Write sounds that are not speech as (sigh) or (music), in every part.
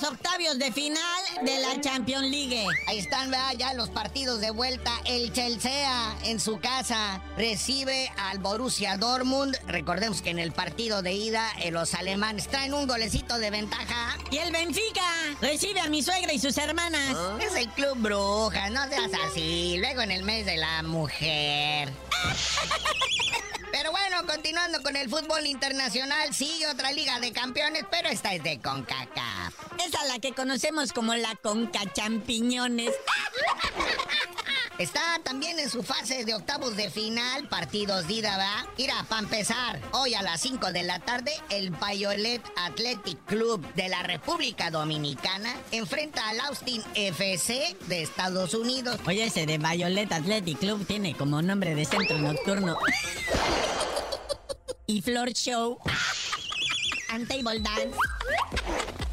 los octavios de final de la Champions League. Ahí están ¿verdad? ya los partidos de vuelta. El Chelsea en su casa recibe al Borussia Dortmund. Recordemos que en el partido de ida eh, los alemanes traen un golecito de ventaja. Y el Benfica recibe a mi suegra y sus hermanas. Es el club bruja, no seas así. Luego en el mes de la mujer. (laughs) Pero bueno, continuando con el fútbol internacional, sigue otra liga de campeones, pero esta es de CONCACAF. Esa la que conocemos como la Conca Champiñones. Está también en su fase de octavos de final, partidos de ida, ¿va? Mira, para empezar, hoy a las 5 de la tarde, el Violet Athletic Club de la República Dominicana enfrenta al Austin FC de Estados Unidos. Oye, ese de Violet Athletic Club tiene como nombre de centro nocturno. Y Floor Show. And Table Dance.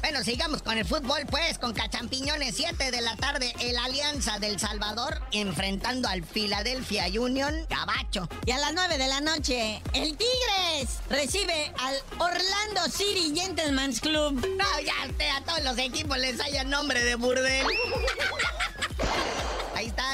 Bueno, sigamos con el fútbol, pues, con Cachampiñones, 7 de la tarde, el Alianza del Salvador enfrentando al Philadelphia Union Gabacho. Y a las 9 de la noche, el Tigres recibe al Orlando City Gentleman's Club. No, ya usted, a todos los equipos les haya nombre de burdel.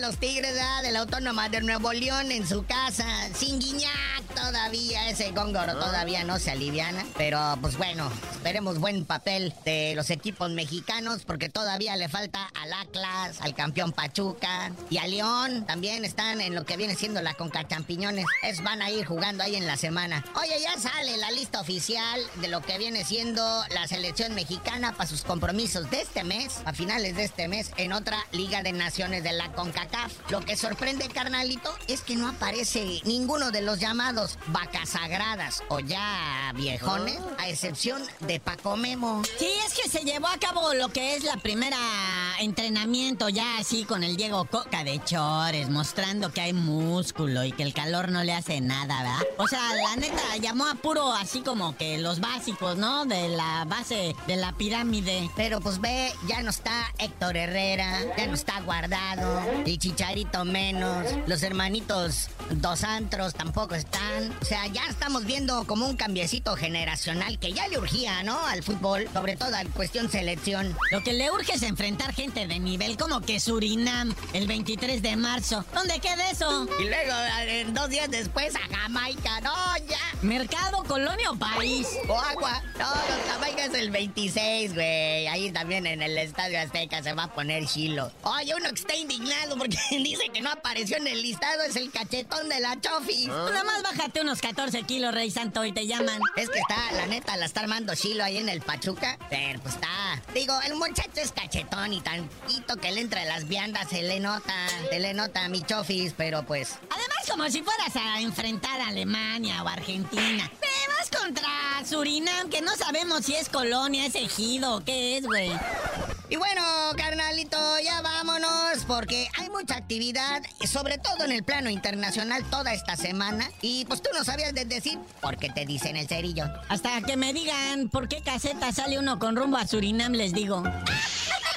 Los Tigres ¿verdad? de la Autónoma de Nuevo León en su casa, sin Guiñac todavía, ese góngoro todavía no se aliviana. Pero pues bueno, esperemos buen papel de los equipos mexicanos porque todavía le falta al Atlas, al campeón Pachuca y a León. También están en lo que viene siendo la Conca Champiñones. Es van a ir jugando ahí en la semana. Oye, ya sale la lista oficial de lo que viene siendo la selección mexicana para sus compromisos de este mes, a finales de este mes, en otra Liga de Naciones de la CONCACAF. Lo que sorprende, carnalito, es que no aparece ninguno de los llamados vacas sagradas o ya viejones, a excepción de Paco Memo. Sí, es que se llevó a cabo lo que es la primera entrenamiento ya así con el Diego Coca de Chores, mostrando que hay músculo y que el calor no le hace nada, ¿verdad? O sea, la neta llamó a puro así como que los básicos, ¿no? De la base de la pirámide. Pero pues ve, ya no está Héctor Herrera, ya no está guardado, el Chicharito menos, los hermanitos Dos Antros tampoco están. O sea, ya estamos viendo como un cambiecito generacional que ya le urgía, ¿no? Al fútbol, sobre todo en cuestión selección. Lo que le urge es enfrentar gente de nivel como que Surinam el 23 de marzo. ¿Dónde queda eso? Y luego, dos días después, a Jamaica, no, ya. ¿Mercado, colonia o país? O agua. No, los Jamaica es el 26, güey. Ahí también en el Estadio Azteca se va a poner chilo. Oye, uno que está indignado porque (laughs) dice que no apareció en el listado es el cachetón de la Chofi. Nada más bájate unos 14 kilos, Rey Santo, y te llaman. Es que está, la neta, la está armando chilo ahí en el Pachuca. Pero pues está. Digo, el muchacho es cachetón y que le entra en las viandas, se le nota, se le nota a mi Chofis, pero pues. Además, como si fueras a enfrentar a Alemania o Argentina. Te vas contra Surinam, que no sabemos si es colonia, es ejido qué es, güey. Y bueno, carnalito, ya vámonos porque hay mucha actividad, sobre todo en el plano internacional toda esta semana. Y pues tú no sabías de decir por qué te dicen el cerillo. Hasta que me digan por qué caseta sale uno con rumbo a Surinam, les digo. (laughs)